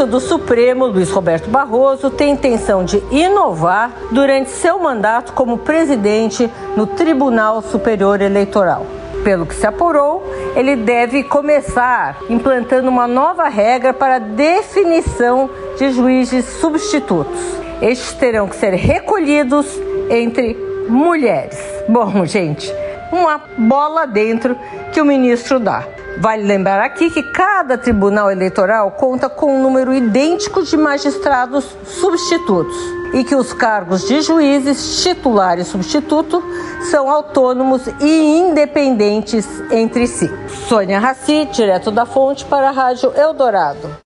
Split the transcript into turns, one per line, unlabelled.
Ministro do Supremo, Luiz Roberto Barroso, tem intenção de inovar durante seu mandato como presidente no Tribunal Superior Eleitoral. Pelo que se apurou, ele deve começar implantando uma nova regra para definição de juízes substitutos. Estes terão que ser recolhidos entre mulheres. Bom, gente, uma bola dentro que o ministro dá. Vale lembrar aqui que cada tribunal eleitoral conta com um número idêntico de magistrados substitutos e que os cargos de juízes, titular e substituto são autônomos e independentes entre si. Sônia Raci, direto da Fonte para a Rádio Eldorado.